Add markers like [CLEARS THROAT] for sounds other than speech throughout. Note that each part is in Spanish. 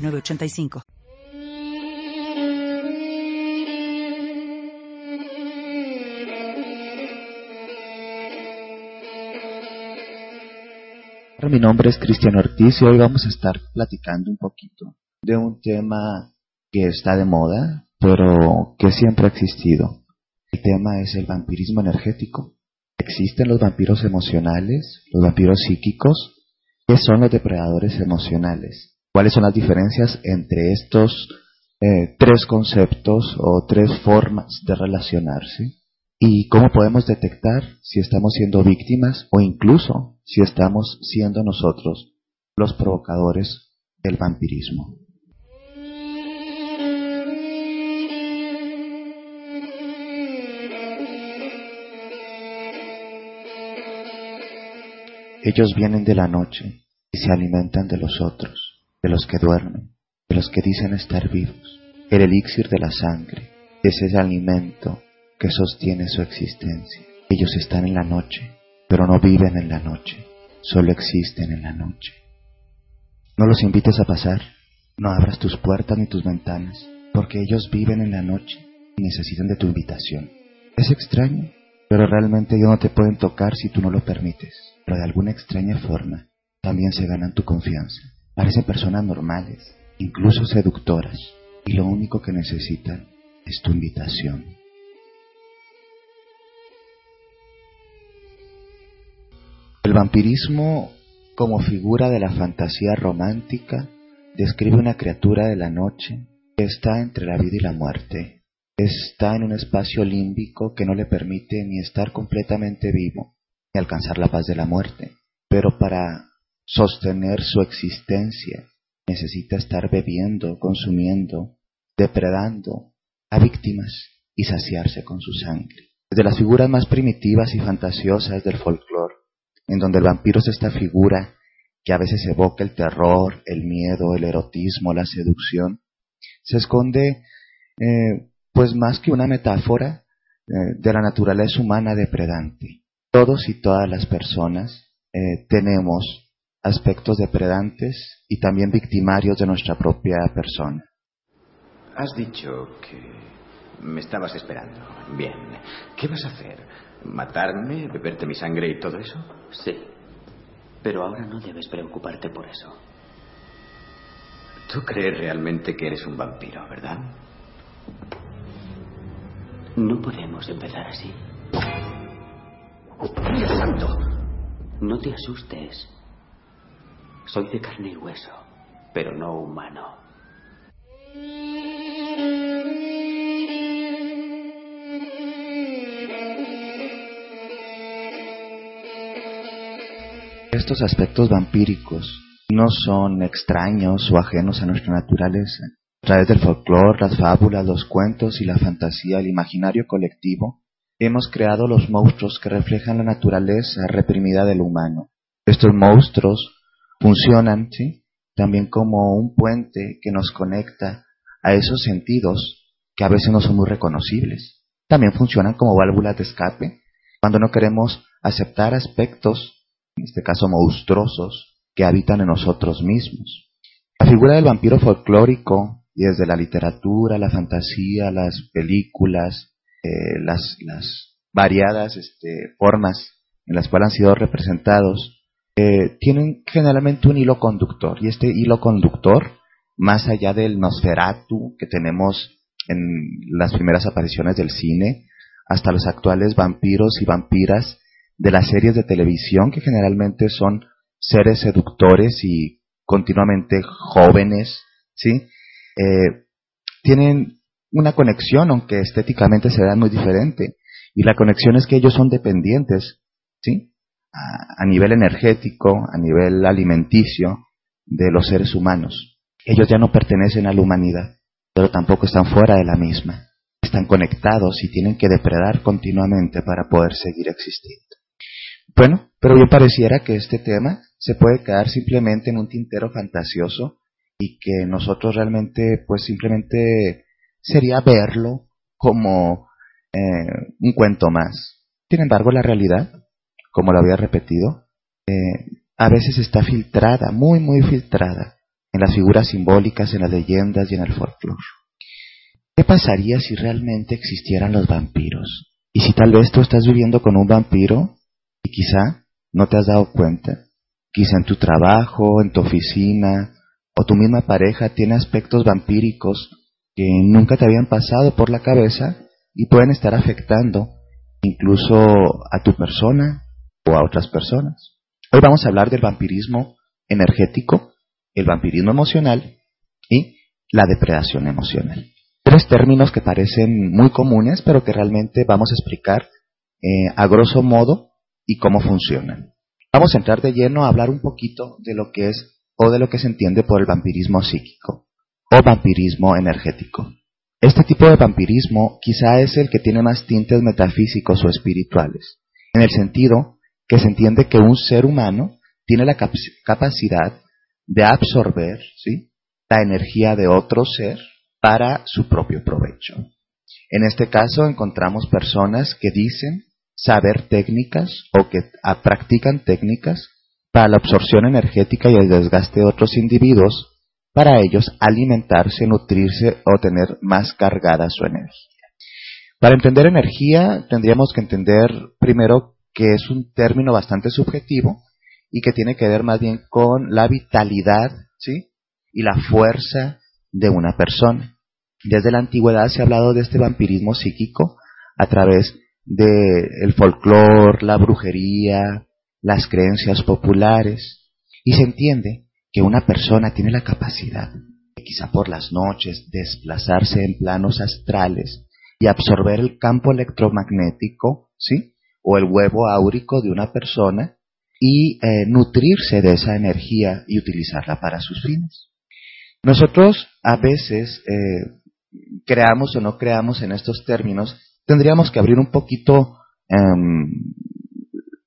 985. Mi nombre es Cristian Ortiz y hoy vamos a estar platicando un poquito de un tema que está de moda, pero que siempre ha existido. El tema es el vampirismo energético. Existen los vampiros emocionales, los vampiros psíquicos, que son los depredadores emocionales cuáles son las diferencias entre estos eh, tres conceptos o tres formas de relacionarse y cómo podemos detectar si estamos siendo víctimas o incluso si estamos siendo nosotros los provocadores del vampirismo. Ellos vienen de la noche y se alimentan de los otros de los que duermen, de los que dicen estar vivos. El elixir de la sangre es ese alimento que sostiene su existencia. Ellos están en la noche, pero no viven en la noche, solo existen en la noche. No los invites a pasar, no abras tus puertas ni tus ventanas, porque ellos viven en la noche y necesitan de tu invitación. Es extraño, pero realmente ellos no te pueden tocar si tú no lo permites, pero de alguna extraña forma también se ganan tu confianza. Parecen personas normales, incluso seductoras, y lo único que necesitan es tu invitación. El vampirismo, como figura de la fantasía romántica, describe una criatura de la noche que está entre la vida y la muerte. Está en un espacio límbico que no le permite ni estar completamente vivo, ni alcanzar la paz de la muerte. Pero para sostener su existencia, necesita estar bebiendo, consumiendo, depredando a víctimas y saciarse con su sangre. Desde las figuras más primitivas y fantasiosas del folclore, en donde el vampiro es esta figura que a veces evoca el terror, el miedo, el erotismo, la seducción, se esconde eh, pues más que una metáfora eh, de la naturaleza humana depredante. Todos y todas las personas eh, tenemos aspectos depredantes y también victimarios de nuestra propia persona. Has dicho que me estabas esperando. Bien. ¿Qué vas a hacer? ¿Matarme? ¿Beberte mi sangre y todo eso? Sí. Pero ahora no debes preocuparte por eso. Tú crees realmente que eres un vampiro, ¿verdad? No podemos empezar así. ¡Dios santo! No te asustes. Soy de carne y hueso, pero no humano. Estos aspectos vampíricos no son extraños o ajenos a nuestra naturaleza. A través del folclore, las fábulas, los cuentos y la fantasía, el imaginario colectivo, hemos creado los monstruos que reflejan la naturaleza reprimida del humano. Estos monstruos funcionan ¿sí? también como un puente que nos conecta a esos sentidos que a veces no son muy reconocibles. También funcionan como válvulas de escape cuando no queremos aceptar aspectos, en este caso monstruosos, que habitan en nosotros mismos. La figura del vampiro folclórico, y desde la literatura, la fantasía, las películas, eh, las, las, variadas este, formas en las cuales han sido representados, eh, tienen generalmente un hilo conductor y este hilo conductor, más allá del Nosferatu que tenemos en las primeras apariciones del cine, hasta los actuales vampiros y vampiras de las series de televisión que generalmente son seres seductores y continuamente jóvenes, ¿sí? Eh, tienen una conexión, aunque estéticamente se vean muy diferente. Y la conexión es que ellos son dependientes, ¿sí? A, nivel energético, a nivel alimenticio de los seres humanos. Ellos ya no pertenecen a la humanidad, pero tampoco están fuera de la misma. Están conectados y tienen que depredar continuamente para poder seguir existiendo. Bueno, pero bien pareciera que este tema se puede quedar simplemente en un tintero fantasioso y que nosotros realmente, pues simplemente sería verlo como eh, un cuento más. Sin embargo, la realidad, como lo había repetido, eh, a veces está filtrada, muy, muy filtrada, en las figuras simbólicas, en las leyendas y en el folclore. ¿Qué pasaría si realmente existieran los vampiros? Y si tal vez tú estás viviendo con un vampiro y quizá no te has dado cuenta, quizá en tu trabajo, en tu oficina, o tu misma pareja tiene aspectos vampíricos que nunca te habían pasado por la cabeza y pueden estar afectando incluso a tu persona o a otras personas. Hoy vamos a hablar del vampirismo energético, el vampirismo emocional y la depredación emocional. Tres términos que parecen muy comunes, pero que realmente vamos a explicar eh, a grosso modo y cómo funcionan. Vamos a entrar de lleno a hablar un poquito de lo que es o de lo que se entiende por el vampirismo psíquico o vampirismo energético. Este tipo de vampirismo quizá es el que tiene más tintes metafísicos o espirituales, en el sentido que se entiende que un ser humano tiene la capacidad de absorber ¿sí? la energía de otro ser para su propio provecho. En este caso encontramos personas que dicen saber técnicas o que practican técnicas para la absorción energética y el desgaste de otros individuos, para ellos alimentarse, nutrirse o tener más cargada su energía. Para entender energía tendríamos que entender primero que es un término bastante subjetivo y que tiene que ver más bien con la vitalidad ¿sí? y la fuerza de una persona. Desde la antigüedad se ha hablado de este vampirismo psíquico a través del folclore, la brujería, las creencias populares y se entiende que una persona tiene la capacidad quizá por las noches desplazarse en planos astrales y absorber el campo electromagnético, ¿sí? O el huevo áurico de una persona y eh, nutrirse de esa energía y utilizarla para sus fines. Nosotros a veces, eh, creamos o no creamos en estos términos, tendríamos que abrir un poquito em,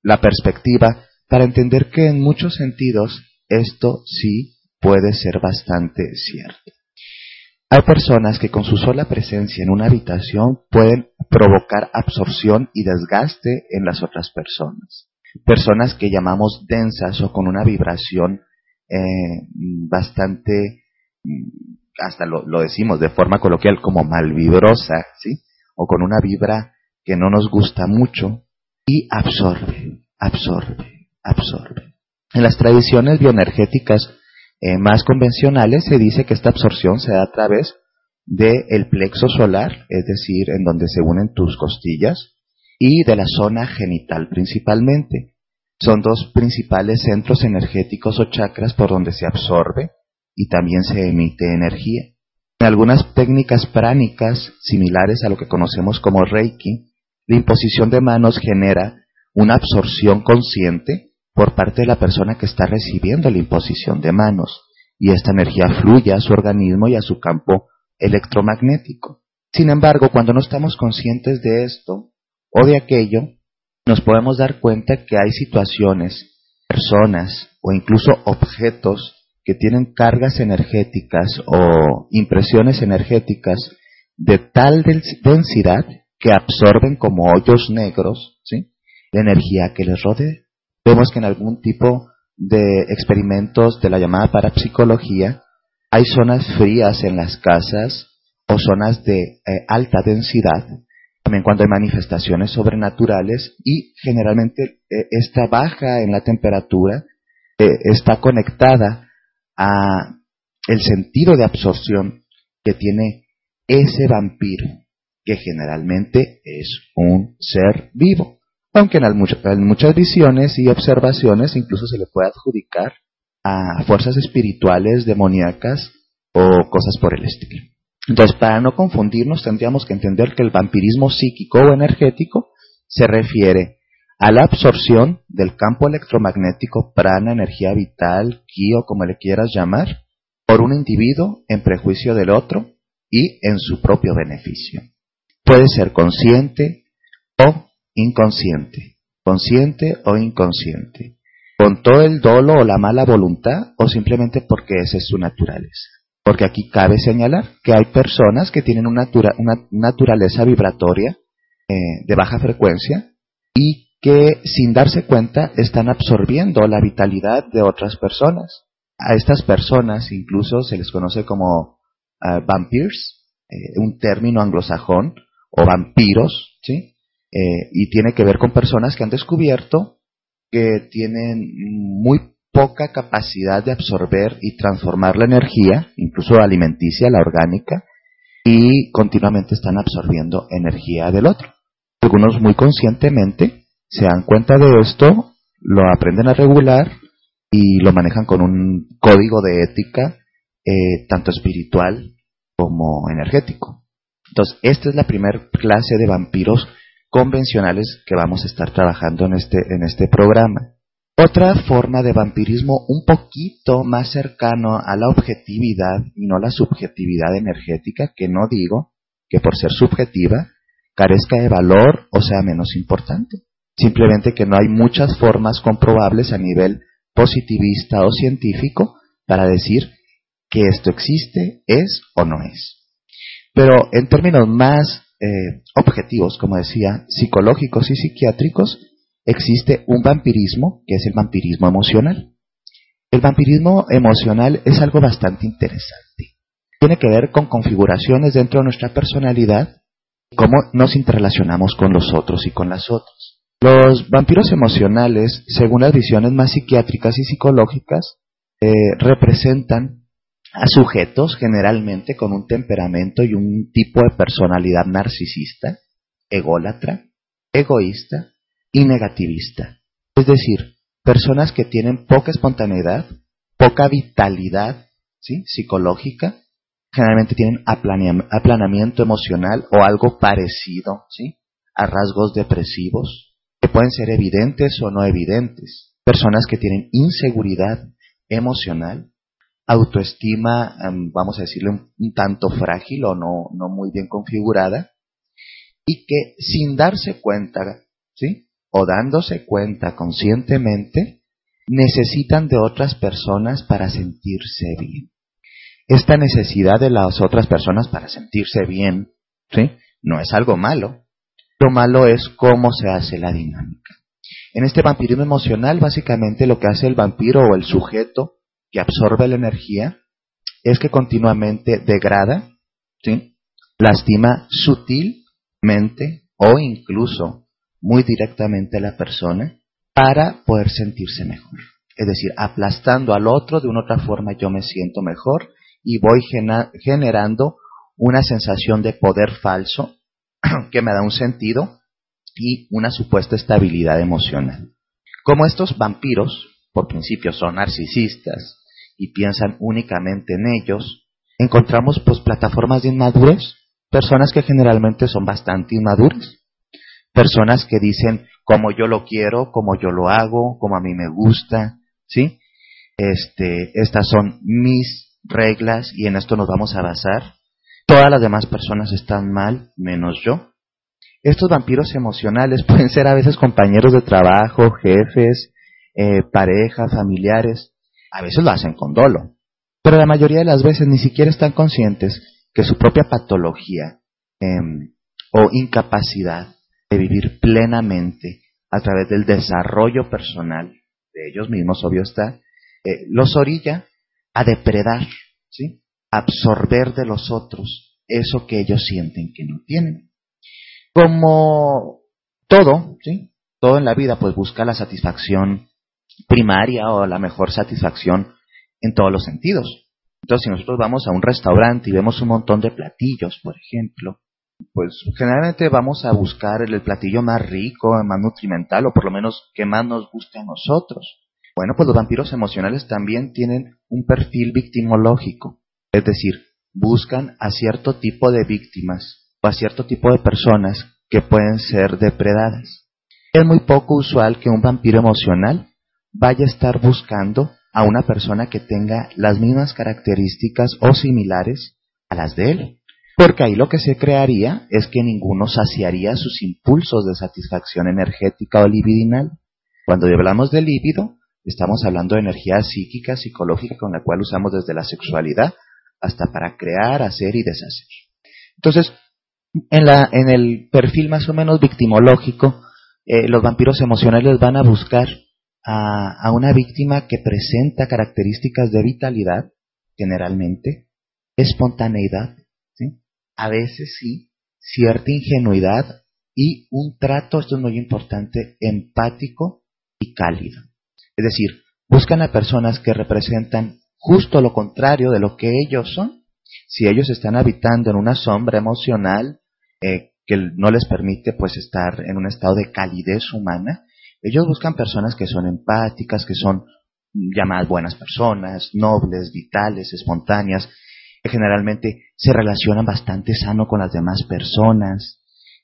la perspectiva para entender que en muchos sentidos esto sí puede ser bastante cierto. Hay personas que con su sola presencia en una habitación pueden provocar absorción y desgaste en las otras personas. Personas que llamamos densas o con una vibración eh, bastante, mm, hasta lo, lo, decimos de forma coloquial como malvibrosa, ¿sí? O con una vibra que no nos gusta mucho, y absorbe, absorbe, absorbe. En las tradiciones bioenergéticas eh, más convencionales se dice que esta absorción se da a través del plexo solar, es decir, en donde se unen tus costillas, y de la zona genital principalmente. Son dos principales centros energéticos o chakras por donde se absorbe y también se emite energía. En algunas técnicas pránicas similares a lo que conocemos como Reiki, la imposición de manos genera una absorción consciente por parte de la persona que está recibiendo la imposición de manos y esta energía fluye a su organismo y a su campo electromagnético. Sin embargo, cuando no estamos conscientes de esto o de aquello, nos podemos dar cuenta que hay situaciones, personas o incluso objetos que tienen cargas energéticas o impresiones energéticas de tal densidad que absorben como hoyos negros ¿sí? la energía que les rodea. Vemos que en algún tipo de experimentos de la llamada parapsicología hay zonas frías en las casas o zonas de eh, alta densidad, también cuando hay manifestaciones sobrenaturales y generalmente eh, esta baja en la temperatura eh, está conectada a el sentido de absorción que tiene ese vampiro que generalmente es un ser vivo, aunque en, muchas visiones y observaciones incluso se le puede adjudicar a fuerzas espirituales demoníacas o cosas por el estilo. Entonces, para no confundirnos, tendríamos que entender que el vampirismo psíquico o energético se refiere a la absorción del campo electromagnético prana, energía vital, ki o como le quieras llamar, por un individuo en prejuicio del otro y en su propio beneficio. Puede ser consciente o inconsciente, consciente o inconsciente, con todo el dolo o la mala voluntad o simplemente porque esa es su naturaleza. Porque aquí cabe señalar que hay personas que tienen una, naturaleza vibratoria eh, de baja frecuencia y que sin darse cuenta están absorbiendo la vitalidad de otras personas. A estas personas incluso se les conoce como uh, vampires, eh, un término anglosajón, o vampiros, ¿sí? Eh, y tiene que ver con personas que han descubierto que tienen muy poca capacidad de absorber y transformar la energía, incluso alimenticia, la orgánica, y continuamente están absorbiendo energía del otro. Algunos muy conscientemente se dan cuenta de esto, lo aprenden a regular y lo manejan con un código de ética eh, tanto espiritual como energético. Entonces, esta es la primera clase de vampiros convencionales que vamos a estar trabajando en este, en este programa. Otra forma de vampirismo un poquito más cercano a la objetividad y no la subjetividad energética, que no digo que por ser subjetiva carezca de valor o sea menos importante. Simplemente que no hay muchas formas comprobables a nivel positivista o científico para decir que esto existe, es o no es. Pero en términos más eh, objetivos, como decía, psicológicos y psiquiátricos, existe un vampirismo que es el vampirismo emocional. El vampirismo emocional es algo bastante interesante. Tiene que ver con configuraciones dentro de nuestra personalidad cómo nos interrelacionamos con los otros y con las otras. Los vampiros emocionales, según las visiones más psiquiátricas y psicológicas, eh, representan a sujetos generalmente con un temperamento y un tipo de personalidad narcisista, ególatra, egoísta y negativista. Es decir, personas que tienen poca espontaneidad, poca vitalidad psicológica, generalmente tienen aplanamiento emocional o algo parecido ¿sí? a rasgos depresivos, que pueden ser evidentes o no evidentes. Personas que tienen inseguridad emocional, autoestima, em, vamos a decirle, un, tanto frágil o no, no muy bien configurada, y que sin darse cuenta, ¿sí? O dándose cuenta conscientemente, necesitan de otras personas para sentirse bien. Esta necesidad de las otras personas para sentirse bien, ¿sí? No es algo malo. Lo malo es cómo se hace la dinámica. En este vampirismo emocional, básicamente lo que hace el vampiro o el sujeto que absorbe la energía es que continuamente degrada, lastima sutilmente o incluso muy directamente a la persona para poder sentirse mejor. Es decir, aplastando al otro de una otra forma yo me siento mejor y voy generando una sensación de poder falso [CLEARS THROAT] que me da un sentido y una supuesta estabilidad emocional. Como estos vampiros, por principio, son narcisistas, y piensan únicamente en ellos, encontramos pues plataformas de inmadurez, personas que generalmente son bastante inmaduras, personas que dicen como yo lo quiero, como yo lo hago, como a mí me gusta, ¿sí? Este, estas son mis reglas y en esto nos vamos a basar. Todas las demás personas están mal, menos yo. Estos vampiros emocionales [LAUGHS] pueden ser a veces compañeros de trabajo, jefes, eh, parejas, familiares, a veces lo hacen con dolo, pero la mayoría de las veces ni siquiera están conscientes que su propia patología em, o incapacidad de vivir plenamente a través del desarrollo personal de ellos mismos, obvio está, eh, los orilla a depredar, ¿sí? absorber de los otros eso que ellos sienten que no tienen. Como todo, ¿sí? todo en la vida, pues busca la satisfacción primaria o la mejor satisfacción en todos los sentidos. Entonces, si nosotros vamos a un restaurante y vemos un montón de platillos, por ejemplo, pues generalmente vamos a buscar el, platillo más rico, más nutrimental, o por lo menos que más nos guste a nosotros. Bueno, pues los vampiros emocionales también tienen un perfil victimológico, es decir, buscan a cierto tipo de víctimas o a cierto tipo de personas que pueden ser depredadas. Es muy poco usual que un vampiro emocional vaya a estar buscando a una persona que tenga las mismas características o similares a las de él. Porque ahí lo que se crearía es que ninguno saciaría sus impulsos de satisfacción energética o libidinal. Cuando hablamos de líbido, estamos hablando de energía psíquica, psicológica, con la cual usamos desde la sexualidad hasta para crear, hacer y deshacer. Entonces, en, la, en el perfil más o menos victimológico, eh, los vampiros emocionales van a buscar a, una víctima que presenta características de vitalidad, generalmente, espontaneidad, a veces sí, cierta ingenuidad y un trato, esto es muy importante, empático y cálido. Es decir, buscan a personas que representan justo lo contrario de lo que ellos son. Si ellos están habitando en una sombra emocional eh, que no les permite pues estar en un estado de calidez humana, ellos buscan personas que son empáticas, que son llamadas buenas personas, nobles, vitales, espontáneas, que generalmente se relacionan bastante sano con las demás personas,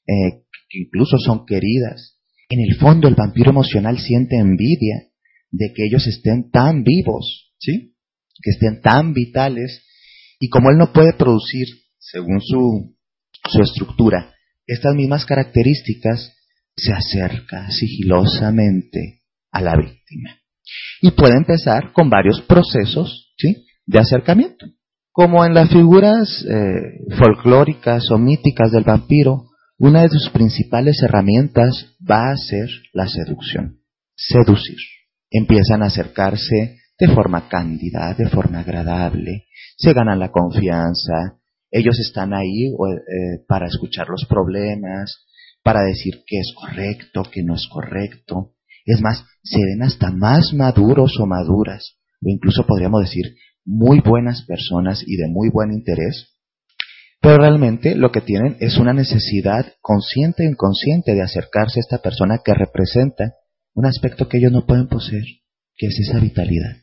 eh, que incluso son queridas. En el fondo el vampiro emocional siente envidia de que ellos estén tan vivos, ¿sí? Que estén tan vitales y como él no puede producir, según su, su estructura, estas mismas características, se acerca sigilosamente a la víctima. Y puede empezar con varios procesos de acercamiento. Como en las figuras eh, folclóricas o míticas del vampiro, una de sus principales herramientas va a ser la seducción, seducir. Empiezan a acercarse de forma cándida, de forma agradable, se ganan la confianza, ellos están ahí eh, para escuchar los problemas, para decir qué es correcto, qué no es correcto. Es más, se ven hasta más maduros o maduras, o incluso podríamos decir muy buenas personas y de muy buen interés, pero realmente lo que tienen es una necesidad consciente e inconsciente de acercarse a esta persona que representa un aspecto que ellos no pueden poseer, que es esa vitalidad.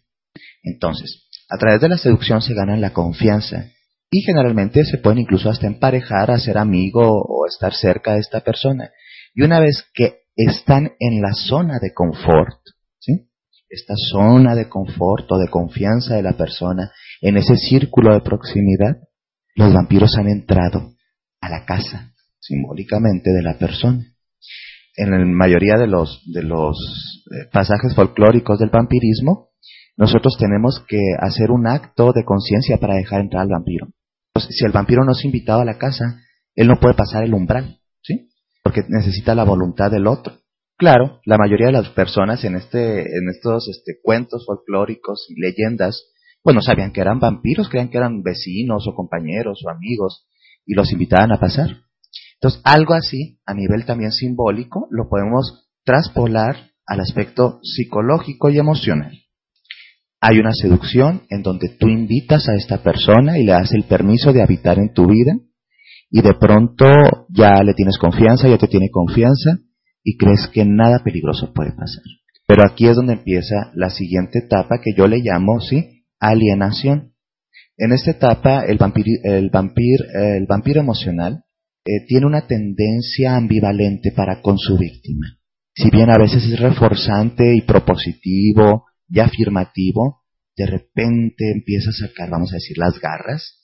Entonces, a través de la seducción se ganan la confianza y generalmente se pueden incluso hasta emparejar, a ser amigo o estar cerca de esta persona. Y una vez que están en la zona de confort, ¿sí? esta zona de confort o de confianza de la persona, en ese círculo de proximidad, los vampiros han entrado a la casa, simbólicamente, de la persona. En la mayoría de los, de los eh, pasajes folclóricos del vampirismo, nosotros tenemos que hacer un acto de conciencia para dejar entrar al vampiro. Si el vampiro no es invitado a la casa, él no puede pasar el umbral, ¿sí? Porque necesita la voluntad del otro. Claro, la mayoría de las personas en este, en estos este, cuentos folclóricos y leyendas, pues no sabían que eran vampiros, creían que eran vecinos o compañeros o amigos y los invitaban a pasar. Entonces, algo así, a nivel también simbólico, lo podemos traspolar al aspecto psicológico y emocional. Hay una seducción en donde tú invitas a esta persona y le das el permiso de habitar en tu vida y de pronto ya le tienes confianza, ya te tiene confianza y crees que nada peligroso puede pasar. Pero aquí es donde empieza la siguiente etapa que yo le llamo, ¿sí? Alienación. En esta etapa el vampiro, el el vampiro emocional eh, tiene una tendencia ambivalente para con su víctima. Si bien a veces es reforzante y propositivo, y afirmativo, de repente empieza a sacar, vamos a decir, las garras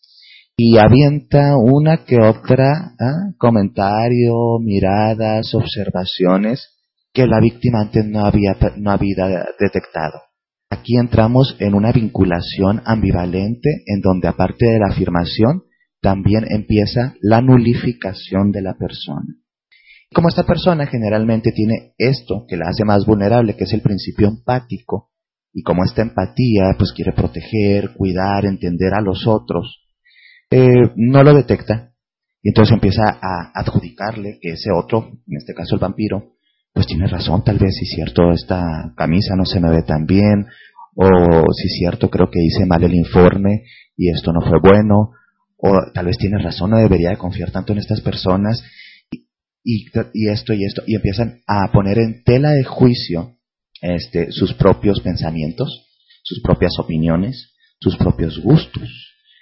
y avienta una que otra ¿ah? comentario, miradas, observaciones que la víctima antes no había, no había detectado. Aquí entramos en una vinculación ambivalente en donde aparte de la afirmación, también empieza la nulificación de la persona. Como esta persona generalmente tiene esto que la hace más vulnerable, que es el principio empático, y como esta empatía, pues quiere proteger, cuidar, entender a los otros, eh, no lo detecta. Y entonces empieza a adjudicarle que ese otro, en este caso el vampiro, pues tiene razón, tal vez si es cierto, esta camisa no se me ve tan bien, o si es cierto, creo que hice mal el informe y esto no fue bueno, o tal vez tiene razón, no debería de confiar tanto en estas personas, y, y esto y esto, y empiezan a poner en tela de juicio este, sus propios pensamientos, sus propias opiniones, sus propios gustos.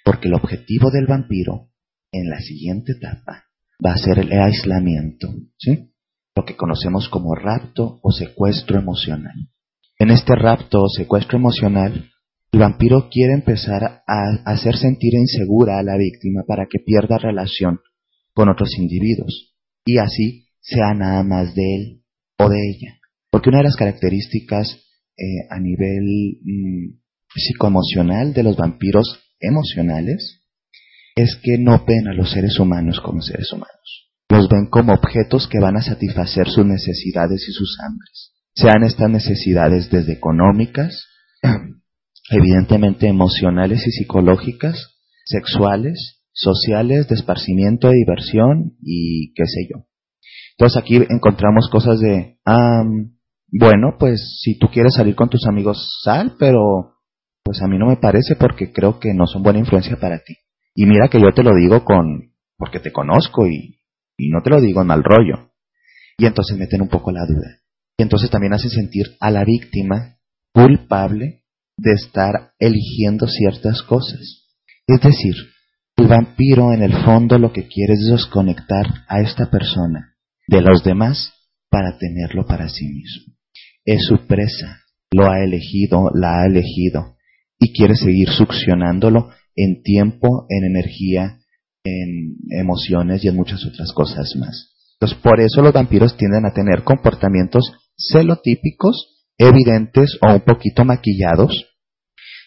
Porque el objetivo del vampiro en la siguiente etapa va a ser el aislamiento, ¿sí? Lo que conocemos como rapto o secuestro emocional. En este rapto o secuestro emocional, El vampiro quiere empezar a hacer sentir insegura a la víctima para que pierda relación con otros individuos y así sea nada más de él o de ella. Porque una de las características eh, a nivel mm, psicoemocional de los vampiros emocionales es que no ven a los seres humanos como seres humanos. Los ven como objetos que van a satisfacer sus necesidades y sus hambres. Sean estas necesidades desde económicas, [CLEARS THROAT] evidentemente emocionales y psicológicas, sexuales, sociales, de esparcimiento, de diversión y qué sé yo. Entonces aquí encontramos cosas de, bueno, pues si tú quieres salir con tus amigos, sal, pero pues a mí no me parece porque creo que no son buena influencia para ti. Y mira que yo te lo digo con, porque te conozco y, y no te lo digo en mal rollo. Y entonces meten un poco la duda. Y entonces también hacen sentir a la víctima culpable de estar eligiendo ciertas cosas. Es decir, el vampiro en el fondo lo que quiere es desconectar a esta persona de los demás para tenerlo para sí mismo. Es su presa, lo ha elegido, la ha elegido y quiere seguir succionándolo en tiempo, en energía, en emociones y en muchas otras cosas más. Entonces, por eso los vampiros tienden a tener comportamientos celotípicos, evidentes o un poquito maquillados,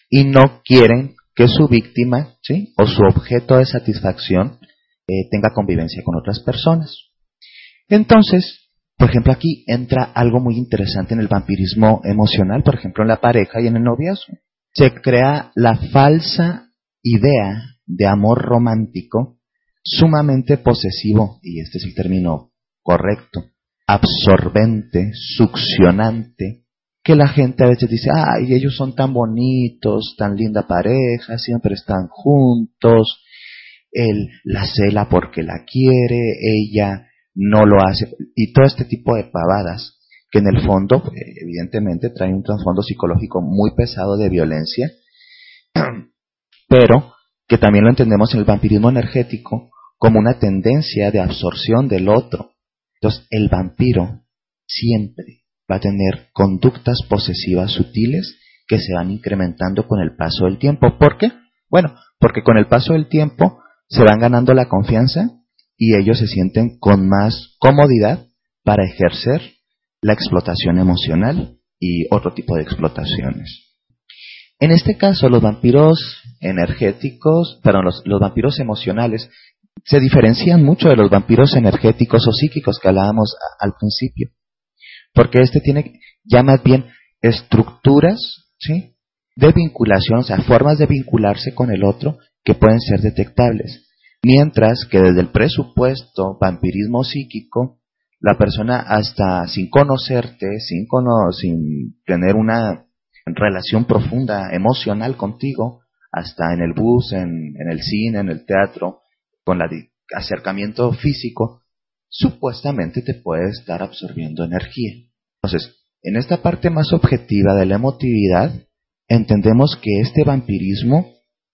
y no quieren que su víctima, ¿sí? o su objeto de satisfacción, eh, tenga convivencia con otras personas. Entonces, por ejemplo, aquí entra algo muy interesante en el vampirismo emocional, por ejemplo, en la pareja y en el noviazgo. Se crea la falsa idea de amor romántico sumamente posesivo, y este es el término correcto, absorbente, succionante, que la gente a veces dice, ay, ellos son tan bonitos, tan linda pareja, siempre están juntos, él la cela porque la quiere, ella no lo hace, y todo este tipo de pavadas que en el fondo, evidentemente, trae un trasfondo psicológico muy pesado de violencia, [CLEARS THROAT] pero que también lo entendemos en el vampirismo energético como una tendencia de absorción del otro. Entonces, el vampiro siempre va a tener conductas posesivas sutiles que se van incrementando con el paso del tiempo. ¿Por qué? Bueno, porque con el paso del tiempo se van ganando la confianza y ellos se sienten con más comodidad para ejercer la explotación emocional y otro tipo de explotaciones. En este caso, los vampiros energéticos, perdón, los, vampiros emocionales se diferencian mucho de los vampiros energéticos o psíquicos que hablábamos al principio. Porque este tiene ya más bien estructuras, ¿sí? De vinculación, o sea, formas de vincularse con el otro que pueden ser detectables. Mientras que desde el presupuesto vampirismo psíquico, la persona hasta sin conocerte, sin, sin tener una relación profunda, emocional contigo, hasta en el bus, en, el cine, en el teatro, con el acercamiento físico, supuestamente te puede estar absorbiendo energía. Entonces, en esta parte más objetiva de la emotividad, entendemos que este vampirismo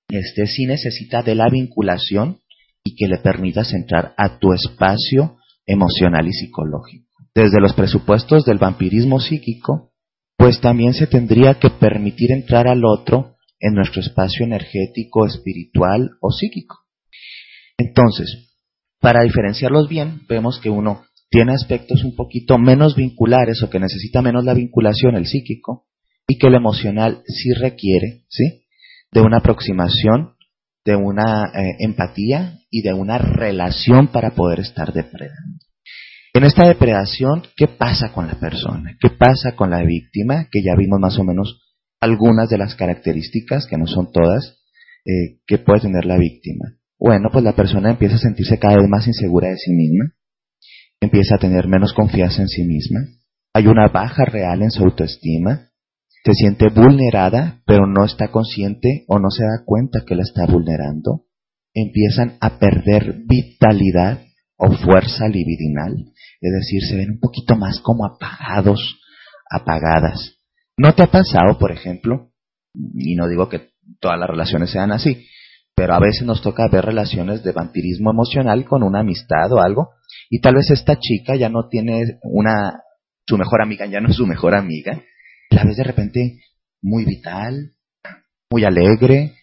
este sí necesita de la vinculación y que le permitas entrar a tu espacio emocional y psicológico. Desde los presupuestos del vampirismo psíquico, pues también se tendría que permitir entrar al otro en nuestro espacio energético, espiritual o psíquico. Entonces, para diferenciarlos bien, vemos que uno tiene aspectos un poquito menos vinculares o que necesita menos la vinculación, el psíquico, y que el emocional sí requiere, ¿sí? De una aproximación, de una eh, empatía y de una relación para poder estar depredando. En esta depredación, ¿qué pasa con la persona? ¿Qué pasa con la víctima? Que ya vimos más o menos algunas de las características, que no son todas, eh, que puede tener la víctima. Bueno, pues la persona empieza a sentirse cada vez más insegura de sí misma, empieza a tener menos confianza en sí misma, hay una baja real en su autoestima, se siente vulnerada, pero no está consciente o no se da cuenta que la está vulnerando, empiezan a perder vitalidad o fuerza libidinal, es decir, se ven un poquito más como apagados, apagadas. ¿No te ha pasado, por ejemplo, y no digo que todas las relaciones sean así, pero a veces nos toca ver relaciones de vampirismo emocional con una amistad o algo, y tal vez esta chica ya no tiene una, su mejor amiga ya no es su mejor amiga, la ves de repente muy vital, muy alegre,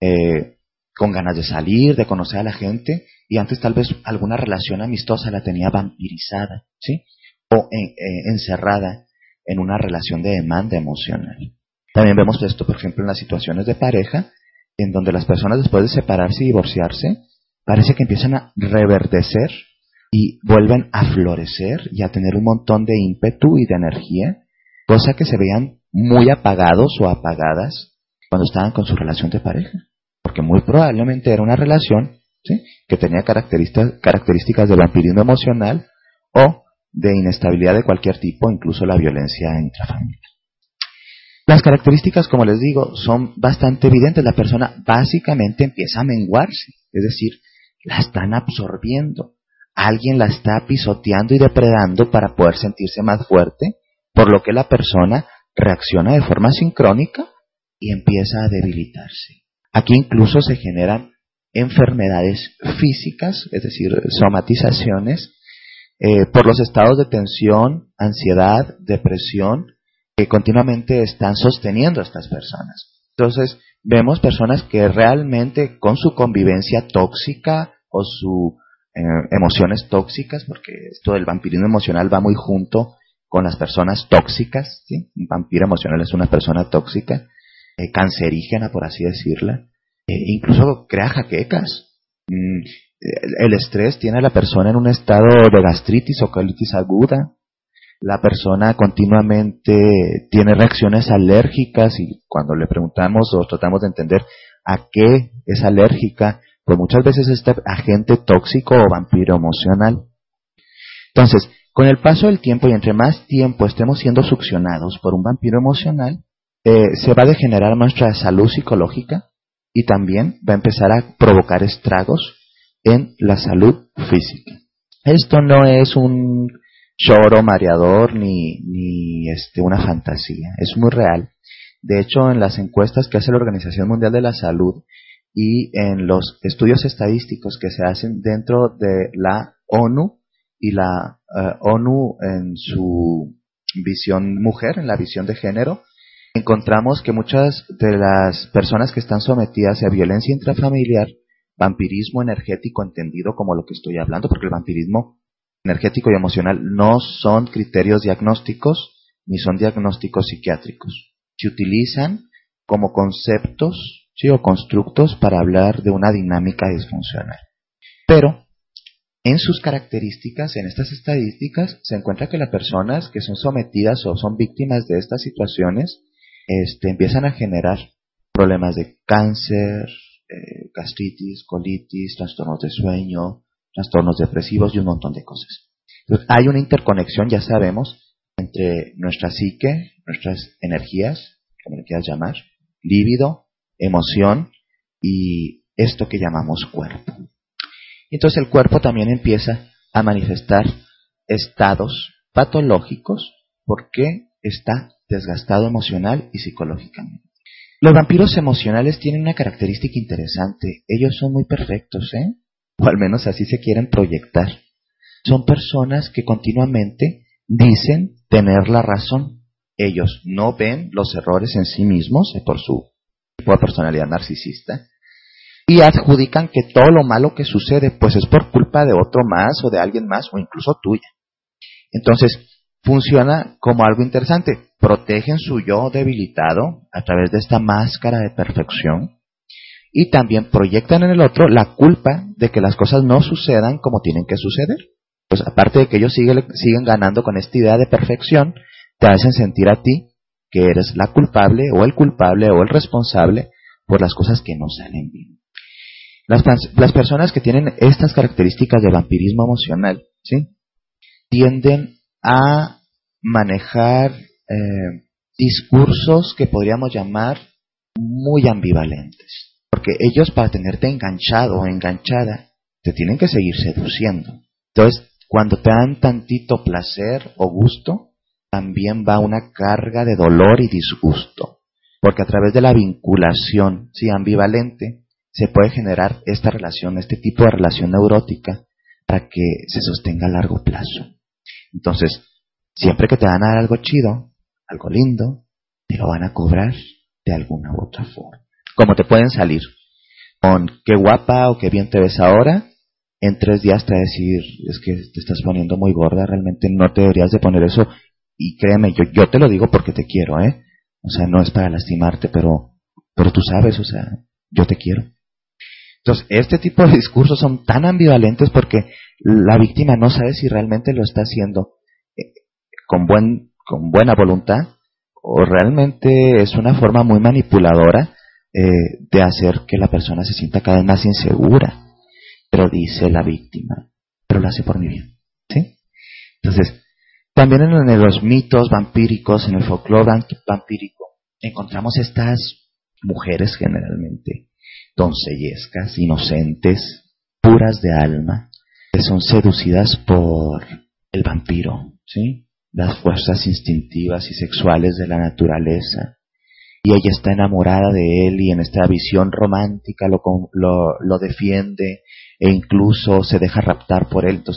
eh, con ganas de salir, de conocer a la gente, y antes tal vez alguna relación amistosa la tenía vampirizada, ¿sí? O eh, encerrada en una relación de demanda emocional. También vemos esto, por ejemplo, en las situaciones de pareja, en donde las personas después de separarse y divorciarse, parece que empiezan a reverdecer y vuelven a florecer y a tener un montón de ímpetu y de energía, cosa que se veían muy apagados o apagadas cuando estaban con su relación de pareja. Porque muy probablemente era una relación que tenía características, características de vampirismo emocional o de inestabilidad de cualquier tipo, incluso la violencia intrafamiliar. Las características, como les digo, son bastante evidentes. La persona básicamente empieza a menguarse, es decir, la están absorbiendo. Alguien la está pisoteando y depredando para poder sentirse más fuerte, por lo que la persona reacciona de forma sincrónica y empieza a debilitarse. Aquí incluso se generan enfermedades físicas, es decir, somatizaciones, eh, por los estados de tensión, ansiedad, depresión, que continuamente están sosteniendo a estas personas. Entonces, vemos personas que realmente con su convivencia tóxica o sus eh, emociones tóxicas, porque esto del vampirismo emocional va muy junto con las personas tóxicas. Un vampiro emocional es una persona tóxica, eh, cancerígena, por así decirla, incluso crea jaquecas. Mm, el estrés tiene a la persona en un estado de gastritis o colitis aguda. La persona continuamente tiene reacciones alérgicas y cuando le preguntamos o tratamos de entender a qué es alérgica, pues muchas veces es este agente tóxico o vampiro emocional. Entonces, con el paso del tiempo y entre más tiempo estemos siendo succionados por un vampiro emocional, eh, se va a degenerar nuestra salud psicológica y también va a empezar a provocar estragos en la salud física. Esto no es un choro mareador ni, ni este, una fantasía, es muy real. De hecho, en las encuestas que hace la Organización Mundial de la Salud y en los estudios estadísticos que se hacen dentro de la ONU y la eh, ONU en su visión mujer, en la visión de género, encontramos que muchas de las personas que están sometidas a violencia intrafamiliar vampirismo energético entendido como lo que estoy hablando, porque el vampirismo energético y emocional no son criterios diagnósticos ni son diagnósticos psiquiátricos. Se utilizan como conceptos o constructos para hablar de una dinámica disfuncional. Pero en sus características, en estas estadísticas, se encuentra que las personas que son sometidas o son víctimas de estas situaciones este, empiezan a generar problemas de cáncer, eh, gastritis, colitis, trastornos de sueño, trastornos depresivos y un montón de cosas. hay una interconexión, ya sabemos, entre nuestra psique, nuestras energías, como le quieras llamar, líbido, emoción y esto que llamamos cuerpo. Entonces el cuerpo también empieza a manifestar estados patológicos porque está desgastado emocional y psicológicamente. Los vampiros emocionales tienen una característica interesante. Ellos son muy perfectos, ¿eh? O al menos así se quieren proyectar. Son personas que continuamente dicen tener la razón. Ellos no ven los errores en sí mismos eh, por su personalidad narcisista y adjudican que todo lo malo que sucede pues es por culpa de otro más o de alguien más o incluso tuya. Entonces, funciona como algo interesante. Protegen su yo debilitado a través de esta máscara de perfección y también proyectan en el otro la culpa de que las cosas no sucedan como tienen que suceder. Pues aparte de que ellos siguen, siguen ganando con esta idea de perfección, te hacen sentir a ti que eres la culpable o el culpable o el responsable por las cosas que no salen bien. Las, las personas que tienen estas características de vampirismo emocional, ¿sí? tienden a manejar eh, discursos que podríamos llamar muy ambivalentes. Porque ellos para tenerte enganchado o enganchada, te tienen que seguir seduciendo. Entonces, cuando te dan tantito placer o gusto, también va una carga de dolor y disgusto. Porque a través de la vinculación, sí, ambivalente, se puede generar esta relación, este tipo de relación neurótica, para que se sostenga a largo plazo. Entonces, siempre que te van a dar algo chido, algo lindo, te lo van a cobrar de alguna u otra forma. como te pueden salir. Con qué guapa o qué bien te ves ahora, en tres días te va a decir, es que te estás poniendo muy gorda, realmente no te deberías de poner eso. Y créeme, yo, yo te lo digo porque te quiero, ¿eh? O sea, no es para lastimarte, pero, pero tú sabes, o sea, yo te quiero. Entonces, este tipo de discursos son tan ambivalentes porque la víctima no sabe si realmente lo está haciendo eh, con, buen, con buena voluntad o realmente es una forma muy manipuladora eh, de hacer que la persona se sienta cada vez más insegura. Pero dice la víctima, pero lo hace por mi bien. ¿sí? Entonces, también en los mitos vampíricos, en el folclore vampírico, encontramos estas mujeres generalmente doncellescas, inocentes, puras de alma, que son seducidas por el vampiro, ¿sí? Las fuerzas instintivas y sexuales de la naturaleza, y ella está enamorada de él y en esta visión romántica lo, lo, defiende e incluso se deja raptar por él. Esto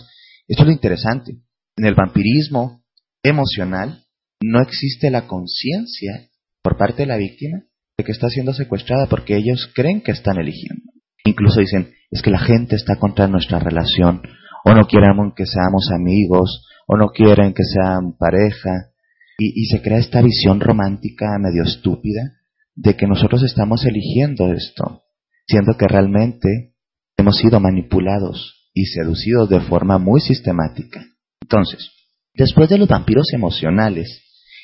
es lo interesante. En el vampirismo emocional no existe la conciencia por parte de la víctima de que está siendo secuestrada porque ellos creen que están eligiendo. Incluso dicen, es que la gente está contra nuestra relación, o no quieren que seamos amigos, o no quieren que sean pareja, y, se crea esta visión romántica medio estúpida de que nosotros estamos eligiendo esto, siendo que realmente hemos sido manipulados y seducidos de forma muy sistemática. Entonces, después de los vampiros emocionales,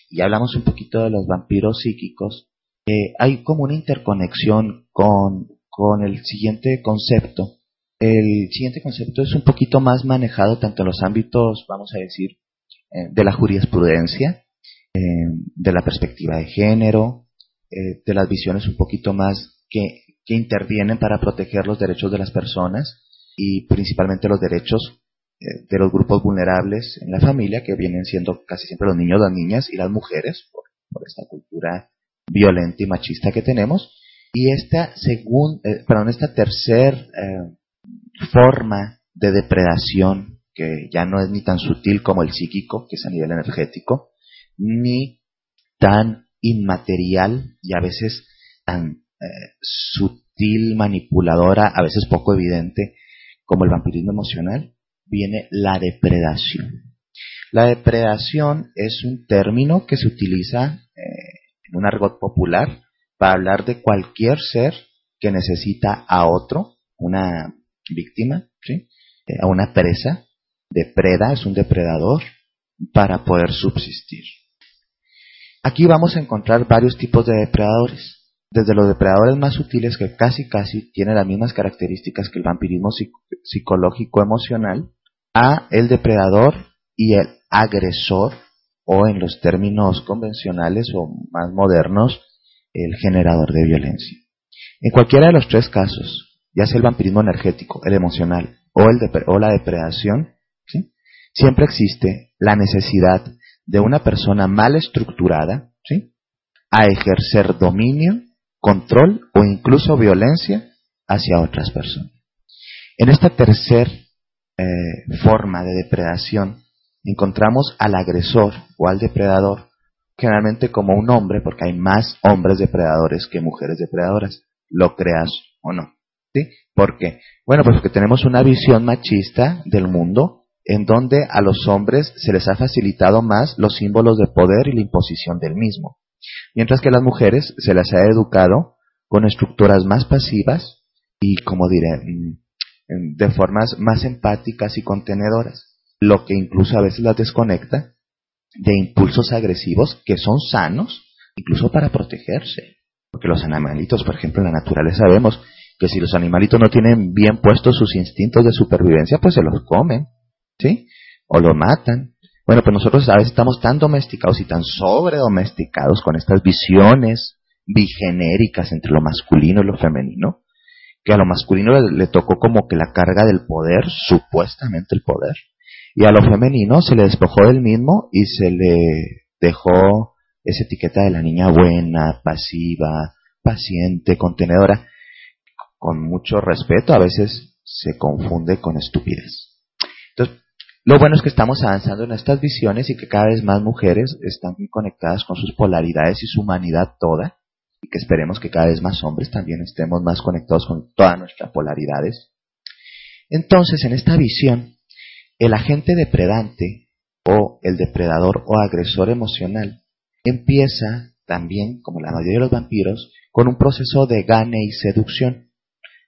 y hablamos un poquito de los vampiros psíquicos, eh, hay como una interconexión con, con el siguiente concepto. El siguiente concepto es un poquito más manejado tanto en los ámbitos, vamos a decir, eh, de la jurisprudencia, eh, de la perspectiva de género, de las visiones un poquito más que, que intervienen para proteger los derechos de las personas y principalmente los derechos de los grupos vulnerables en la familia, que vienen siendo casi siempre los niños, las niñas y las mujeres, por, esta cultura violenta y machista que tenemos. Y esta, según, perdón, esta tercer forma de depredación, que ya no es ni tan sutil como el psíquico, que es a nivel energético, ni tan inmaterial y a veces tan eh, sutil, manipuladora, a veces poco evidente como el vampirismo emocional, viene la depredación. La depredación es un término que se utiliza eh, un argot popular para hablar de cualquier ser que necesita a otro, una víctima. Eh, a una presa, depreda, es un depredador, para poder subsistir. Aquí vamos a encontrar varios tipos de depredadores. Desde los depredadores más sutiles que casi casi tienen las mismas características que el vampirismo psicológico emocional, a el depredador y el agresor, o en los términos convencionales o más modernos, el generador de violencia. En cualquiera de los tres casos, ya sea el vampirismo energético, el emocional o, el o la depredación, siempre existe la necesidad de una persona mal estructurada. A ejercer dominio, control o incluso violencia hacia otras personas. En esta tercera eh, forma de depredación encontramos al agresor o al depredador generalmente como un hombre, porque hay más hombres depredadores que mujeres depredadoras, lo creas o no. ¿Sí? ¿Por qué? Bueno, pues porque tenemos una visión machista del mundo en donde a los hombres se les ha facilitado más los símbolos de poder y la imposición del mismo, mientras que a las mujeres se les ha educado con estructuras más pasivas y, como diré, mm, de formas más empáticas y contenedoras, lo que incluso a veces las desconecta de impulsos agresivos que son sanos, incluso para protegerse. Porque los animalitos, por ejemplo, en la naturaleza vemos que si los animalitos no tienen bien puestos sus instintos de supervivencia, pues se los comen. ¿sí? O lo matan. Bueno, pues nosotros a veces estamos tan domesticados y tan sobredomesticados con estas visiones bigenéricas entre lo masculino y lo femenino, que a lo masculino le, tocó como que la carga del poder, supuestamente el poder, y a lo femenino se le despojó del mismo y se le dejó esa etiqueta de la niña buena, pasiva, paciente, contenedora, con mucho respeto, a veces se confunde con estupidez. Entonces, lo bueno es que estamos avanzando en estas visiones y que cada vez más mujeres están conectadas con sus polaridades y su humanidad toda. y que esperemos que cada vez más hombres también estemos más conectados con todas nuestras polaridades. Entonces, en esta visión, el agente depredante o el depredador o agresor emocional empieza también, como la mayoría de los vampiros, con un proceso de gane y seducción.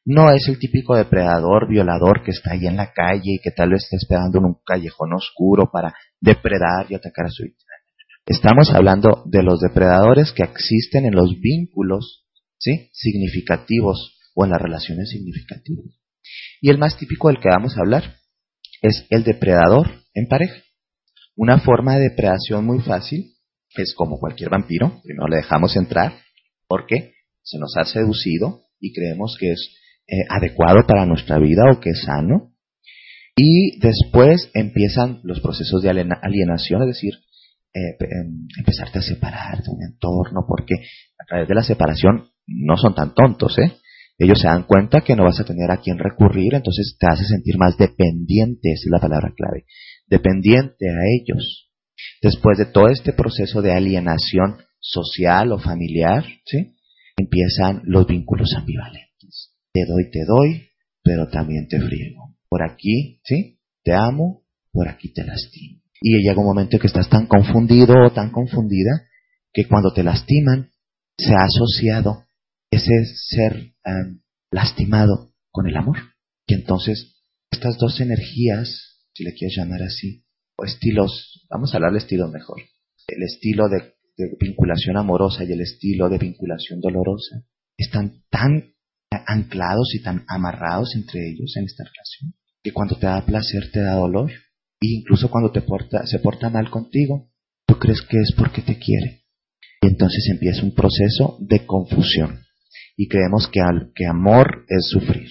No es el típico depredador, violador que está ahí en la calle y que tal vez está esperando en un callejón oscuro para depredar y atacar a su víctima. Estamos hablando de los depredadores que existen en los vínculos ¿sí? significativos o en las relaciones significativas. Y el más típico del que vamos a hablar es el depredador en pareja. Una forma de depredación muy fácil es como cualquier vampiro, primero le dejamos entrar porque se nos ha seducido y creemos que es eh, adecuado para nuestra vida o que es sano. Y después empiezan los procesos de alienación, es decir, eh, em, empezarte a separar de un entorno, porque a través de la separación no son tan tontos, ¿eh? Ellos se dan cuenta que no vas a tener a quién recurrir, entonces te hace sentir más dependiente, esa es la palabra clave, dependiente a ellos. Después de todo este proceso de alienación social o familiar, ¿sí? empiezan los vínculos ambivalentes. Te doy, te doy, pero también te friego. Por aquí, ¿sí? Te amo, por aquí te lastimo. Y llega un momento en que estás tan confundido o tan confundida que cuando te lastiman se ha asociado ese ser em, lastimado con el amor. Y entonces estas dos energías, si le quieres llamar así, o estilos, vamos a hablar de estilo mejor, el estilo de de vinculación amorosa y el estilo de vinculación dolorosa están tan anclados y tan amarrados entre ellos en esta relación que cuando te da placer te da dolor e incluso cuando te porta, se porta mal contigo tú crees que es porque te quiere y entonces empieza un proceso de confusión y creemos que, al, que amor es sufrir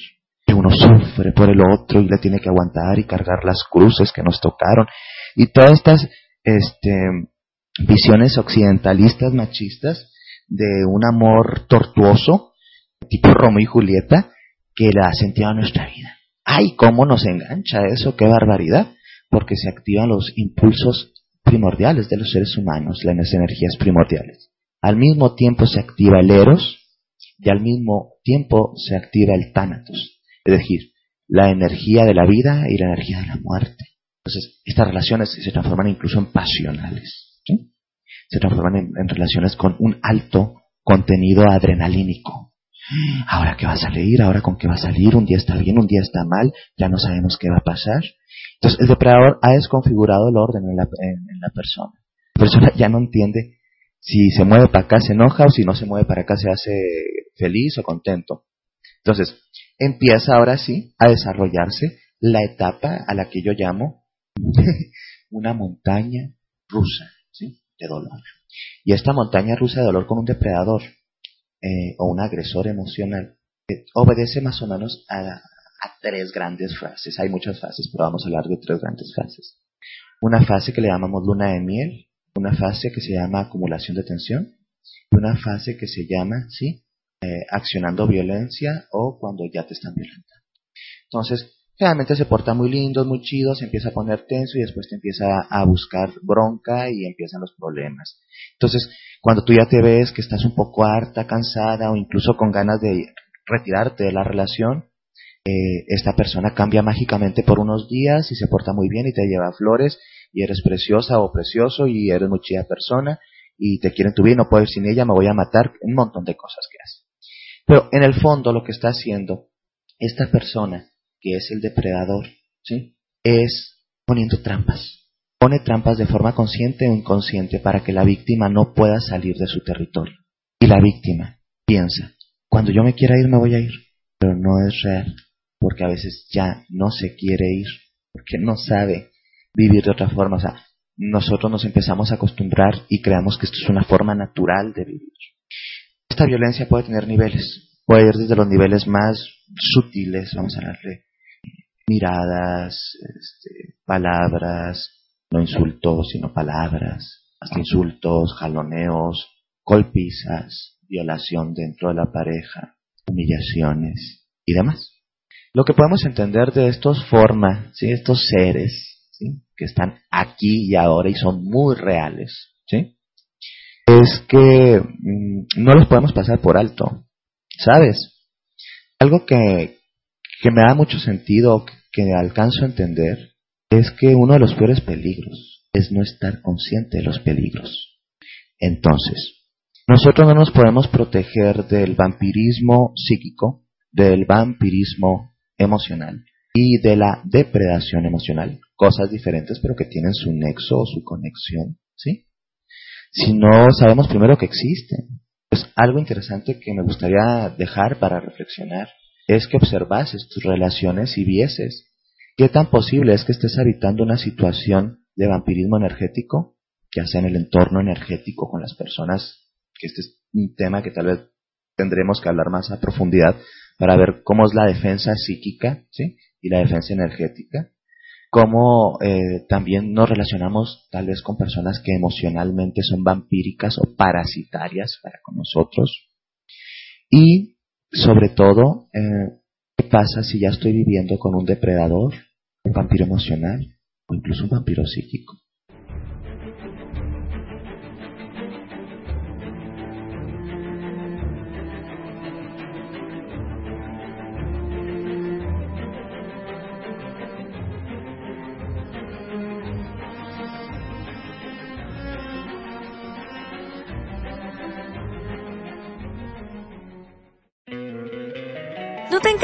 que uno sufre por el otro y le tiene que aguantar y cargar las cruces que nos tocaron y todas estas este, visiones occidentalistas machistas de un amor tortuoso, tipo Romeo y Julieta, que la sentido en nuestra vida. ¡Ay, cómo nos engancha eso! ¡Qué barbaridad! Porque se activan los impulsos primordiales de los seres humanos, las energías primordiales. Al mismo tiempo se activa el Eros y al mismo tiempo se activa el Thanatos, es decir, la energía de la vida y la energía de la muerte. Entonces, estas relaciones se transforman incluso en pasionales se transforman en, relaciones con un alto contenido adrenalínico. Ahora qué va a salir, ahora con qué va a salir, un día está bien, un día está mal, ya no sabemos qué va a pasar. Entonces el depredador ha desconfigurado el orden en la, en la persona. La persona ya no entiende si se mueve para acá se enoja o si no se mueve para acá se hace feliz o contento. Entonces, empieza ahora sí a desarrollarse la etapa a la que yo llamo [LAUGHS] una montaña rusa de dolor. Y esta montaña rusa de dolor con un depredador eh, o un agresor emocional obedece más o menos a tres grandes fases. Hay muchas fases, pero vamos a hablar de tres grandes fases. Una fase que le llamamos luna de miel, una fase que se llama acumulación de tensión y una fase que se llama, ¿sí? Eh, accionando violencia o cuando ya te están violentando. Entonces, Realmente se porta muy lindo, muy chido, se empieza a poner tenso y después te empieza a buscar bronca y empiezan los problemas. Entonces, cuando tú ya te ves que estás un poco harta, cansada o incluso con ganas de retirarte de la relación, eh, esta persona cambia mágicamente por unos días y se porta muy bien y te lleva flores y eres preciosa o precioso y eres muy persona y te quieren tu vida y no puedo ir sin ella, me voy a matar, un montón de cosas que hace. Pero en el fondo lo que está haciendo esta persona que es el depredador, ¿sí? es poniendo trampas. Pone trampas de forma consciente o inconsciente para que la víctima no pueda salir de su territorio. Y la víctima piensa, cuando yo me quiera ir me voy a ir, pero no es real, porque a veces ya no se quiere ir, porque no sabe vivir de otra forma. O sea, nosotros nos empezamos a acostumbrar y creamos que esto es una forma natural de vivir. Esta violencia puede tener niveles, puede ir desde los niveles más sutiles, vamos a hablarle miradas, este, palabras, no insultos, sino palabras, hasta insultos, jaloneos, golpizas, violación dentro de la pareja, humillaciones y demás. Lo que podemos entender de estos formas, ¿sí? estos seres. Que están aquí y ahora y son muy reales, ¿sí? es que mm, no los podemos pasar por alto, ¿sabes? Algo que, que me da mucho sentido, que alcanzo a entender, es que uno de los peores peligros es no estar consciente de los peligros. Entonces, nosotros no nos podemos proteger del vampirismo psíquico, del vampirismo emocional y de la depredación emocional, cosas diferentes pero que tienen su nexo o su conexión, ¿sí? Si no sabemos primero que existen. Pues algo interesante que me gustaría dejar para reflexionar es que observases tus relaciones y vieses qué tan posible es que estés habitando una situación de vampirismo energético, ya sea en el entorno energético con las personas, que este es un tema que tal vez tendremos que hablar más a profundidad para ver cómo es la defensa psíquica ¿sí? Y la defensa energética, cómo eh, también nos relacionamos tal vez con personas que emocionalmente son vampíricas o parasitarias para con nosotros, y sobre todo, eh, ¿qué pasa si ya estoy viviendo con un depredador, un vampiro emocional o incluso un vampiro psíquico?